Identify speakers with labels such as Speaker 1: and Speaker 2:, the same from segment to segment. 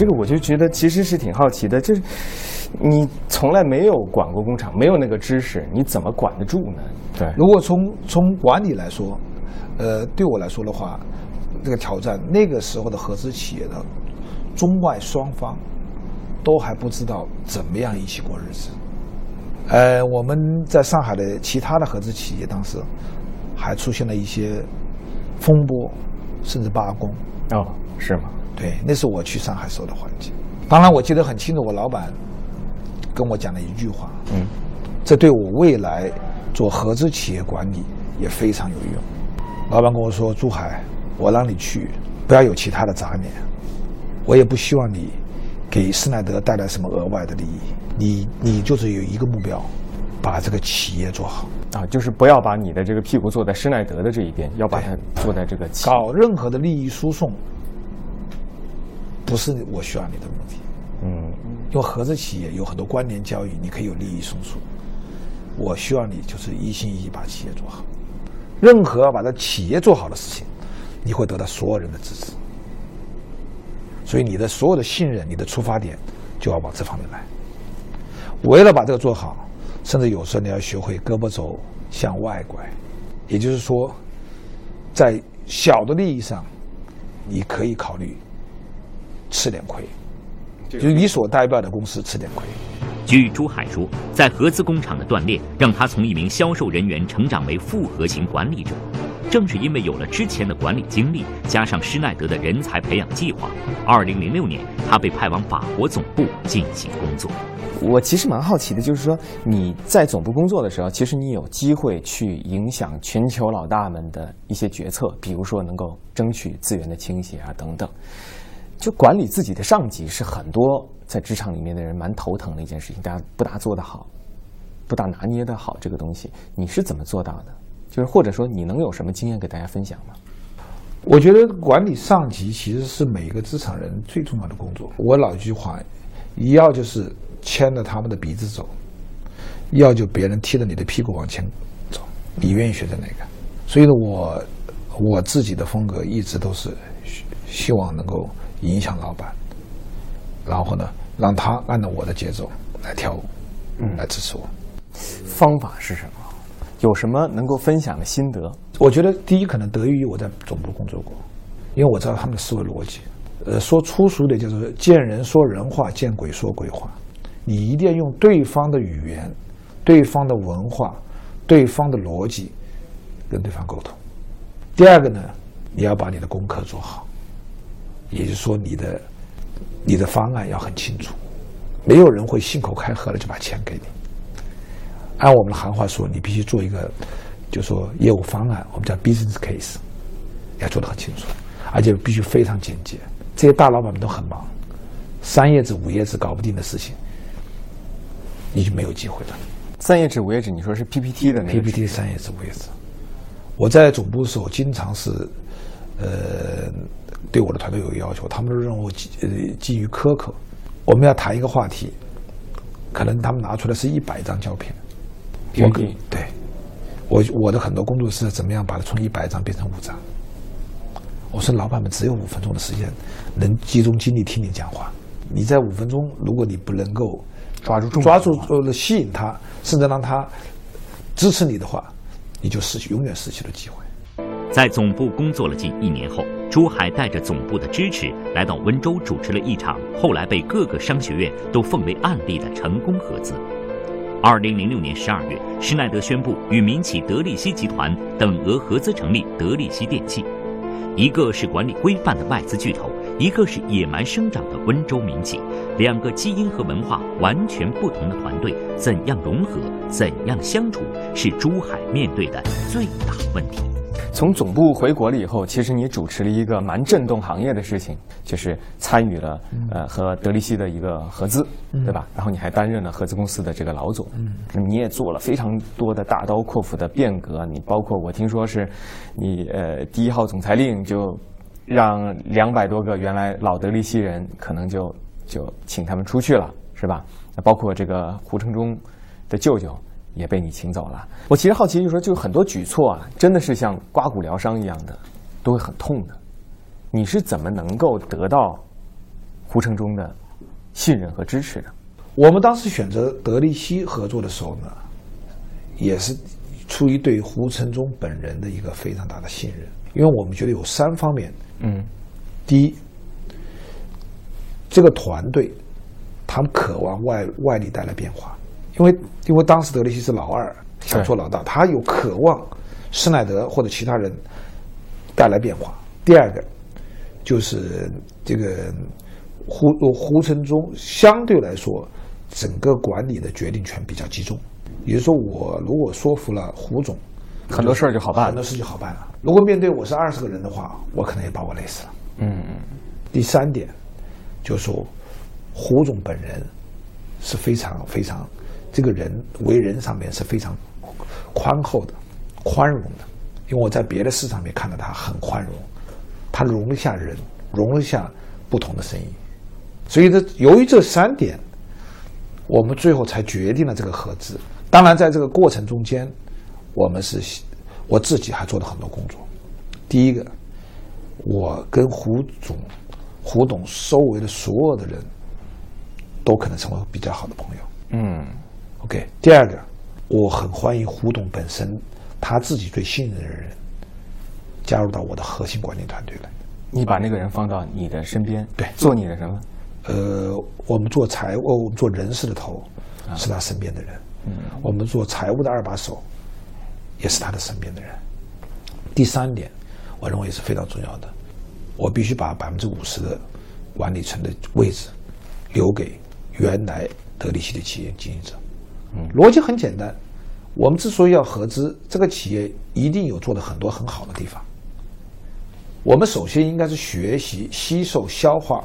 Speaker 1: 这个我就觉得其实是挺好奇的，就是你从来没有管过工厂，没有那个知识，你怎么管得住呢？对，
Speaker 2: 如果从从管理来说，呃，对我来说的话，这个挑战，那个时候的合资企业的中外双方都还不知道怎么样一起过日子。呃，我们在上海的其他的合资企业当时还出现了一些风波，甚至罢工。
Speaker 1: 哦，是吗？
Speaker 2: 对，那是我去上海时候的环境。当然，我记得很清楚，我老板跟我讲了一句话，嗯，这对我未来做合资企业管理也非常有用。老板跟我说：“珠海，我让你去，不要有其他的杂念，我也不希望你给施耐德带来什么额外的利益。你你就是有一个目标，把这个企业做好
Speaker 1: 啊，就是不要把你的这个屁股坐在施耐德的这一边，要把它坐在这个企
Speaker 2: 搞任何的利益输送。”不是我需要你的目的，嗯，因为合资企业有很多关联交易，你可以有利益输出。我需要你就是一心一意把企业做好。任何把这企业做好的事情，你会得到所有人的支持。所以你的所有的信任，你的出发点就要往这方面来。为了把这个做好，甚至有时候你要学会胳膊肘向外拐，也就是说，在小的利益上，你可以考虑。吃点亏，就你所代表的公司吃点亏。
Speaker 3: 据朱海说，在合资工厂的锻炼，让他从一名销售人员成长为复合型管理者。正是因为有了之前的管理经历，加上施耐德的人才培养计划，二零零六年他被派往法国总部进行工作。
Speaker 1: 我其实蛮好奇的，就是说你在总部工作的时候，其实你有机会去影响全球老大们的一些决策，比如说能够争取资源的倾斜啊等等。就管理自己的上级是很多在职场里面的人蛮头疼的一件事情，大家不大做得好，不大拿捏得好这个东西，你是怎么做到的？就是或者说你能有什么经验给大家分享吗？
Speaker 2: 我觉得管理上级其实是每一个职场人最重要的工作。我老一句话，要就是牵着他们的鼻子走，要就别人踢着你的屁股往前走，你愿意选择哪个？所以呢，我我自己的风格一直都是希望能够。影响老板，然后呢，让他按照我的节奏来跳舞，嗯，来支持我。
Speaker 1: 方法是什么？有什么能够分享的心得？
Speaker 2: 我觉得第一可能得益于我在总部工作过，因为我知道他们的思维逻辑。呃，说粗俗点就是见人说人话，见鬼说鬼话。你一定要用对方的语言、对方的文化、对方的逻辑跟对方沟通。第二个呢，你要把你的功课做好。也就是说，你的你的方案要很清楚，没有人会信口开河的就把钱给你。按我们的行话说，你必须做一个，就说业务方案，我们叫 business case，要做的很清楚，而且必须非常简洁。这些大老板们都很忙，三页纸、五页纸搞不定的事情，你就没有机会了。
Speaker 1: 三页纸、五页纸，你说是 PPT 的那个
Speaker 2: PPT 三页纸、五页纸。我在总部的时候，经常是，呃。对我的团队有要求，他们的任务基呃基于苛刻。我们要谈一个话题，可能他们拿出来是一百张胶片。
Speaker 1: 我给
Speaker 2: 对，我我的很多工作是怎么样把它从一百张变成五张。我说老板们只有五分钟的时间，能集中精力听你讲话。你在五分钟，如果你不能够
Speaker 1: 抓住
Speaker 2: 抓住呃吸引他，甚至让他支持你的话，你就失去永远失去了机会。
Speaker 3: 在总部工作了近一年后。珠海带着总部的支持，来到温州主持了一场后来被各个商学院都奉为案例的成功合资。二零零六年十二月，施耐德宣布与民企德力西集团等额合资成立德力西电器。一个是管理规范的外资巨头，一个是野蛮生长的温州民企，两个基因和文化完全不同的团队，怎样融合，怎样相处，是珠海面对的最大问题。
Speaker 1: 从总部回国了以后，其实你主持了一个蛮震动行业的事情，就是参与了呃和德力西的一个合资，对吧？然后你还担任了合资公司的这个老总，那么你也做了非常多的大刀阔斧的变革。你包括我听说是，你呃第一号总裁令就让两百多个原来老德力西人可能就就请他们出去了，是吧？那包括这个胡承忠的舅舅。也被你请走了。我其实好奇，就是说，就是很多举措啊，真的是像刮骨疗伤一样的，都会很痛的。你是怎么能够得到胡承忠的信任和支持的？
Speaker 2: 我们当时选择德力西合作的时候呢，也是出于对胡承忠本人的一个非常大的信任，因为我们觉得有三方面。
Speaker 1: 嗯，
Speaker 2: 第一，这个团队他们渴望外外力带来变化，因为因为当时德力西是老二，想做老大，他有渴望施耐德或者其他人带来变化。第二个就是这个胡胡承忠相对来说整个管理的决定权比较集中，也就是说，我如果说服了胡总，
Speaker 1: 很多事儿就好办
Speaker 2: 很多事就好办了。如果面对我是二十个人的话，我可能也把我累死了。
Speaker 1: 嗯嗯，
Speaker 2: 第三点，就是说，胡总本人是非常非常，这个人为人上面是非常宽厚的、宽容的。因为我在别的市场里面看到他很宽容，他容得下人，容得下不同的声音。所以这由于这三点，我们最后才决定了这个合资。当然，在这个过程中间，我们是我自己还做了很多工作。第一个，我跟胡总、胡董周围的所有的人都可能成为比较好的朋友。
Speaker 1: 嗯，
Speaker 2: OK。第二个，我很欢迎胡董本身他自己最信任的人加入到我的核心管理团队来。
Speaker 1: 你把那个人放到你的身边，
Speaker 2: 对
Speaker 1: 做你的什么？
Speaker 2: 呃，我们做财务，我们做人事的头是他身边的人，嗯，我们做财务的二把手也是他的身边的人。第三点，我认为也是非常重要的，我必须把百分之五十的管理层的位置留给原来德力西的企业经营者。嗯，逻辑很简单，我们之所以要合资，这个企业一定有做的很多很好的地方。我们首先应该是学习、吸收、消化，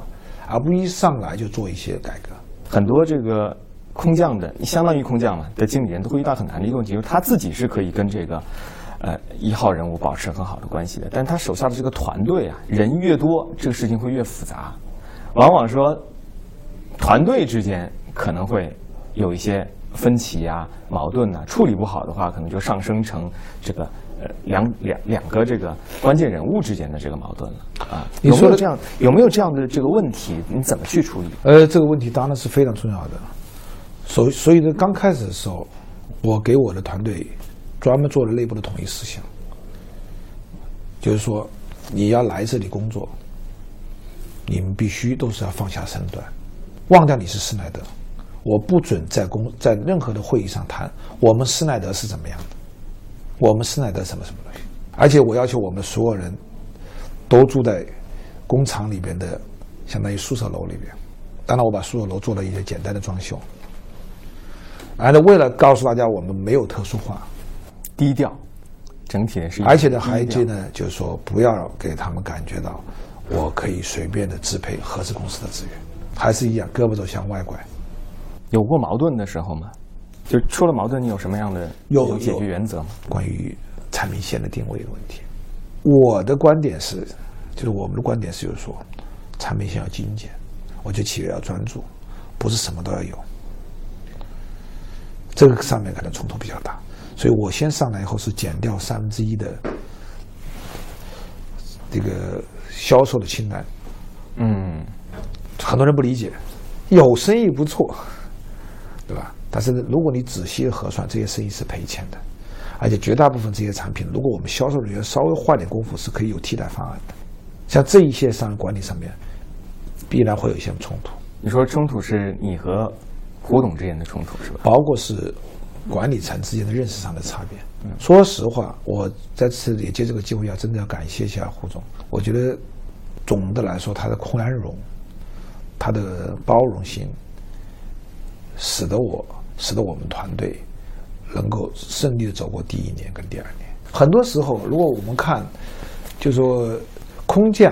Speaker 2: 而不一上来就做一些改革。
Speaker 1: 很多这个空降的，相当于空降嘛的经理人都会遇到很难的一个问题，就是他自己是可以跟这个呃一号人物保持很好的关系的，但他手下的这个团队啊，人越多，这个事情会越复杂，往往说团队之间可能会有一些分歧啊、矛盾呐、处理不好的话，可能就上升成这个。呃，两两两个这个关键人物之间的这个矛盾了啊，
Speaker 2: 你说的
Speaker 1: 有没有这样有没有这样的这个问题？你怎么去处理？
Speaker 2: 呃，这个问题当然是非常重要的。所所以呢，刚开始的时候，我给我的团队专门做了内部的统一思想，就是说，你要来这里工作，你们必须都是要放下身段，忘掉你是施耐德。我不准在公在任何的会议上谈我们施耐德是怎么样的，我们施耐德什么什么东西，而且我要求我们所有人都住在工厂里边的相当于宿舍楼里边。当然，我把宿舍楼做了一些简单的装修。而呢，为了告诉大家我们没有特殊化，
Speaker 1: 低调，整体的是
Speaker 2: 而且呢，还有一
Speaker 1: 低调
Speaker 2: 句呢，就是说不要给他们感觉到我可以随便的支配合资公司的资源，还是一样胳膊肘向外拐。
Speaker 1: 有过矛盾的时候吗？就出了矛盾，你有什么样的
Speaker 2: 有
Speaker 1: 解决原则吗？
Speaker 2: 关于产品线的定位的问题，我的观点是，就是我们的观点是，就是说，产品线要精简，我觉得企业要专注，不是什么都要有。这个上面可能冲突比较大，所以我先上来以后是减掉三分之一的这个销售的清单，
Speaker 1: 嗯，
Speaker 2: 很多人不理解，有生意不错，对吧？但是，如果你仔细核算，这些生意是赔钱的，而且绝大部分这些产品，如果我们销售人员稍微花点功夫，是可以有替代方案的。像这一些商业管理上面，必然会有一些冲突，
Speaker 1: 你说冲突是你和胡董之间的冲突是吧？
Speaker 2: 包括是管理层之间的认识上的差别。说实话，我在此也借这个机会要真的要感谢一下胡总。我觉得总的来说，他的宽容，他的包容性，使得我使得我们团队能够顺利的走过第一年跟第二年。很多时候，如果我们看，就说空降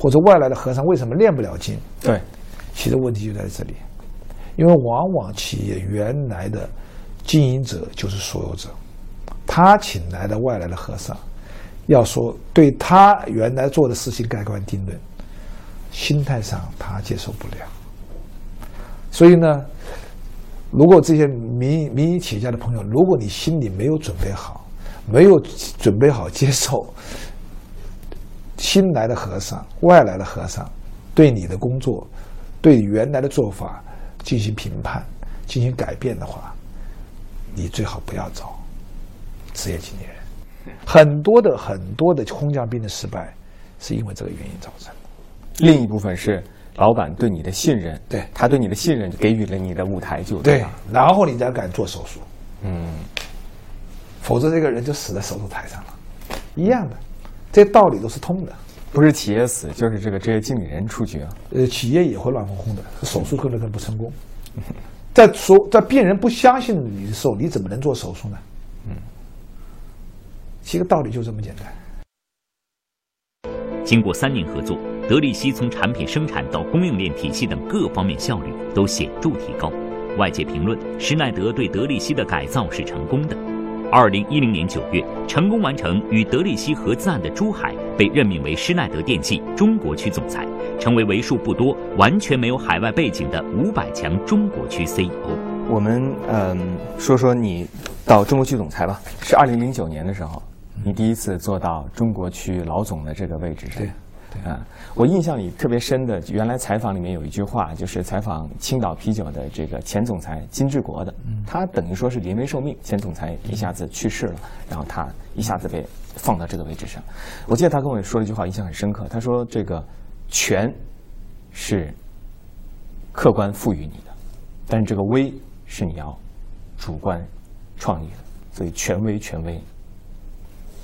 Speaker 2: 或者外来的和尚为什么练不了经？
Speaker 1: 对，
Speaker 2: 其实问题就在这里，因为往往企业原来的经营者就是所有者，他请来的外来的和尚，要说对他原来做的事情盖棺定论，心态上他接受不了。所以呢，如果这些民营民营企业家的朋友，如果你心里没有准备好，没有准备好接受新来的和尚、外来的和尚对你的工作对原来的做法进行评判、进行改变的话，你最好不要找职业经理人。很多的很多的空降兵的失败，是因为这个原因造成的。
Speaker 1: 另一部分是老板对你的信任，
Speaker 2: 对
Speaker 1: 他对你的信任给予了你的舞台，就
Speaker 2: 对
Speaker 1: 吧，
Speaker 2: 然后你才敢做手术，
Speaker 1: 嗯，
Speaker 2: 否则这个人就死在手术台上了，一样的，这道理都是通的。
Speaker 1: 不是企业死，就是这个职业经理人出局啊。
Speaker 2: 呃，企业也会乱哄哄的，手术可能更不成功。在说在病人不相信你的时候，你怎么能做手术呢？嗯，其实道理就这么简单。
Speaker 3: 经过三年合作，德力西从产品生产到供应链体系等各方面效率都显著提高。外界评论，施耐德对德力西的改造是成功的。二零一零年九月，成功完成与德力西合资案的朱海被任命为施耐德电器中国区总裁，成为为数不多完全没有海外背景的五百强中国区 CEO。
Speaker 1: 我们嗯，说说你到中国区总裁吧，是二零零九年的时候，你第一次做到中国区老总的这个位置上。
Speaker 2: 对
Speaker 1: 啊，我印象里特别深的，原来采访里面有一句话，就是采访青岛啤酒的这个前总裁金志国的，他等于说是临危受命，前总裁一下子去世了，然后他一下子被放到这个位置上。我记得他跟我说了一句话，印象很深刻，他说这个权是客观赋予你的，但是这个威是你要主观创立的，所以权威权威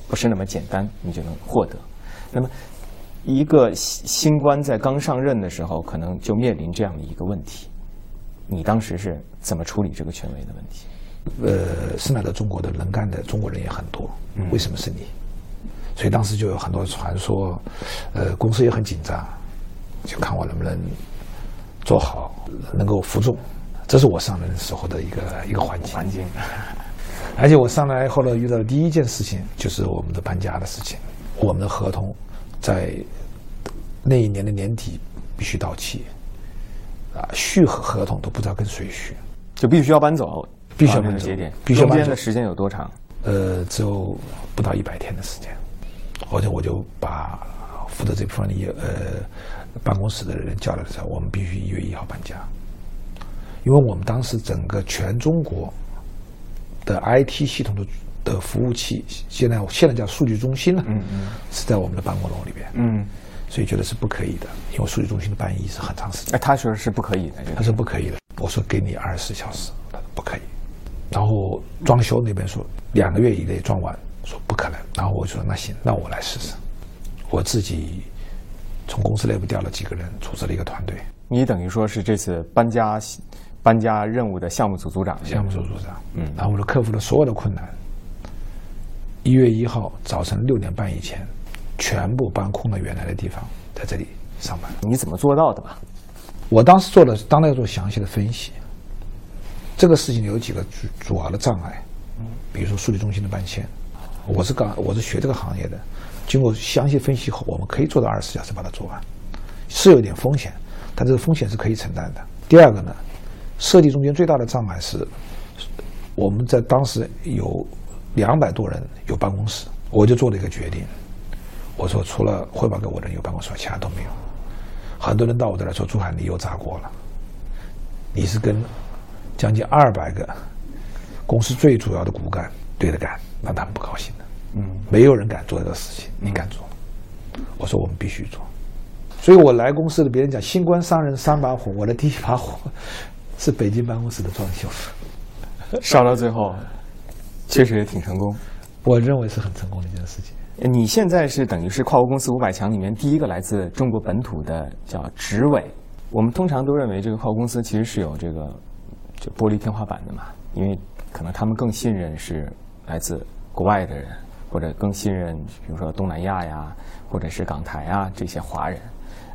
Speaker 1: 不是那么简单你就能获得。那么，一个新新官在刚上任的时候，可能就面临这样的一个问题。你当时是怎么处理这个权威的问题？
Speaker 2: 呃，生来的中国的能干的中国人也很多，为什么是你？所以当时就有很多传说，呃，公司也很紧张，就看我能不能做好，能够服众。这是我上任时候的一个一个环境。
Speaker 1: 环境，
Speaker 2: 而且我上来后呢，遇到的第一件事情就是我们的搬家的事情。我们的合同在那一年的年底必须到期，啊，续合合同都不知道跟谁续。
Speaker 1: 就必须要搬走，
Speaker 2: 必须要搬走
Speaker 1: 节点，
Speaker 2: 必须要搬走。
Speaker 1: 中间的时间有多长？
Speaker 2: 呃，只有不到一百天的时间，而且我就把负责这部分的业呃办公室的人叫来的时候，我们必须一月一号搬家，因为我们当时整个全中国的 IT 系统的的服务器，现在现在叫数据中心了，
Speaker 1: 嗯嗯
Speaker 2: 是在我们的办公楼里边，
Speaker 1: 嗯，
Speaker 2: 所以觉得是不可以的，因为数据中心的搬移是很长时间。
Speaker 1: 哎，他说是不可以的，
Speaker 2: 他
Speaker 1: 个
Speaker 2: 说不可以的，我说给你二十四小时，他说不可以。然后装修那边说两个月以内装完，说不可能。然后我就说那行，那我来试试。我自己从公司内部调了几个人，组织了一个团队，
Speaker 1: 你等于说是这次搬家搬家任务的项目组组长，
Speaker 2: 项目组组长，
Speaker 1: 嗯
Speaker 2: 然后我就克服了所有的困难。一月一号早晨六点半以前，全部搬空了原来的地方，在这里上班。
Speaker 1: 你怎么做到的吧？
Speaker 2: 我当时做了，当然要做详细的分析。这个事情有几个主主要的障碍，比如说数据中心的搬迁，我是刚我是学这个行业的，经过详细分析后，我们可以做到二十四小时把它做完，是有点风险，但这个风险是可以承担的。第二个呢，设计中间最大的障碍是，我们在当时有两百多人有办公室，我就做了一个决定，我说除了汇报给我的人有办公室，其他都没有。很多人到我这来说：“朱海，你又砸锅了，你是跟将近二百个公司最主要的骨干对着干，让他们不高兴的。嗯，没有人敢做这个事情，你敢做？我说我们必须做。所以我来公司的，别人讲新官上任三把火，我的第一把火 是北京办公室的装修，
Speaker 1: 烧到最后，确实也挺成功。
Speaker 2: 我认为是很成功的一件事情。
Speaker 1: 你现在是等于是跨国公司五百强里面第一个来自中国本土的叫执委。我们通常都认为这个跨国公司其实是有这个就玻璃天花板的嘛，因为可能他们更信任是来自国外的人，或者更信任比如说东南亚呀，或者是港台啊这些华人。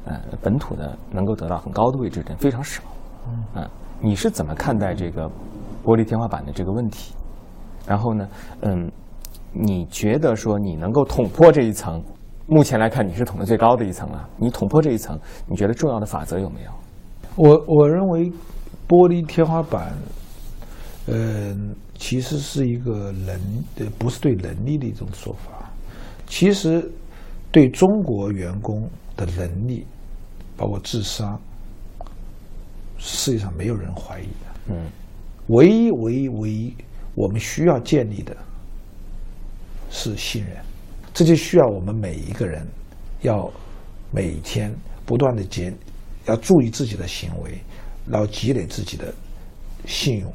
Speaker 1: 呃，本土的能够得到很高的位置的人非常少。嗯、你是怎么看待这个玻璃天花板的这个问题？然后呢，嗯，你觉得说你能够捅破这一层？目前来看，你是捅的最高的一层了。你捅破这一层，你觉得重要的法则有没有？
Speaker 2: 我我认为玻璃天花板，嗯、其实是一个能，呃，不是对能力的一种说法，其实对中国员工的能力，包括智商，世界上没有人怀疑的。嗯，唯一唯一唯一我们需要建立的是信任，这就需要我们每一个人要每天不断的检，要注意自己的行为，然后积累自己的信用，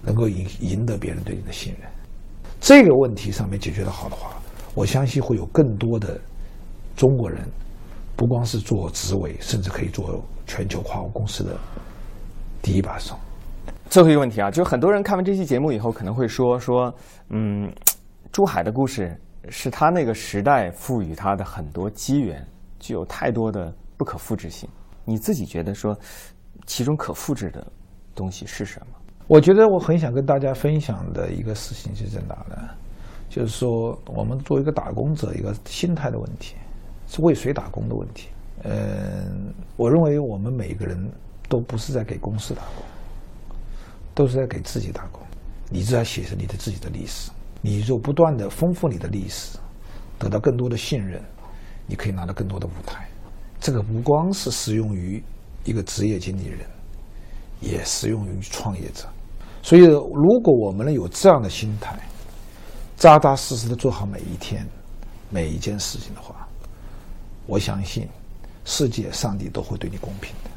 Speaker 2: 能够赢赢得别人对你的信任。这个问题上面解决的好的话，我相信会有更多的中国人，不光是做职位，甚至可以做全球跨国公司的第一把手。
Speaker 1: 最后一个问题啊，就是很多人看完这期节目以后，可能会说说，嗯，珠海的故事是他那个时代赋予他的很多机缘，具有太多的不可复制性。你自己觉得说，其中可复制的东西是什么？
Speaker 2: 我觉得我很想跟大家分享的一个事情是在哪呢？就是说，我们作为一个打工者，一个心态的问题，是为谁打工的问题。嗯，我认为我们每个人都不是在给公司打工，都是在给自己打工。你只要写着你的自己的历史，你就不断的丰富你的历史，得到更多的信任，你可以拿到更多的舞台。这个不光是适用于一个职业经理人，也适用于创业者。所以，如果我们能有这样的心态，扎扎实实的做好每一天、每一件事情的话，我相信世界、上帝都会对你公平的。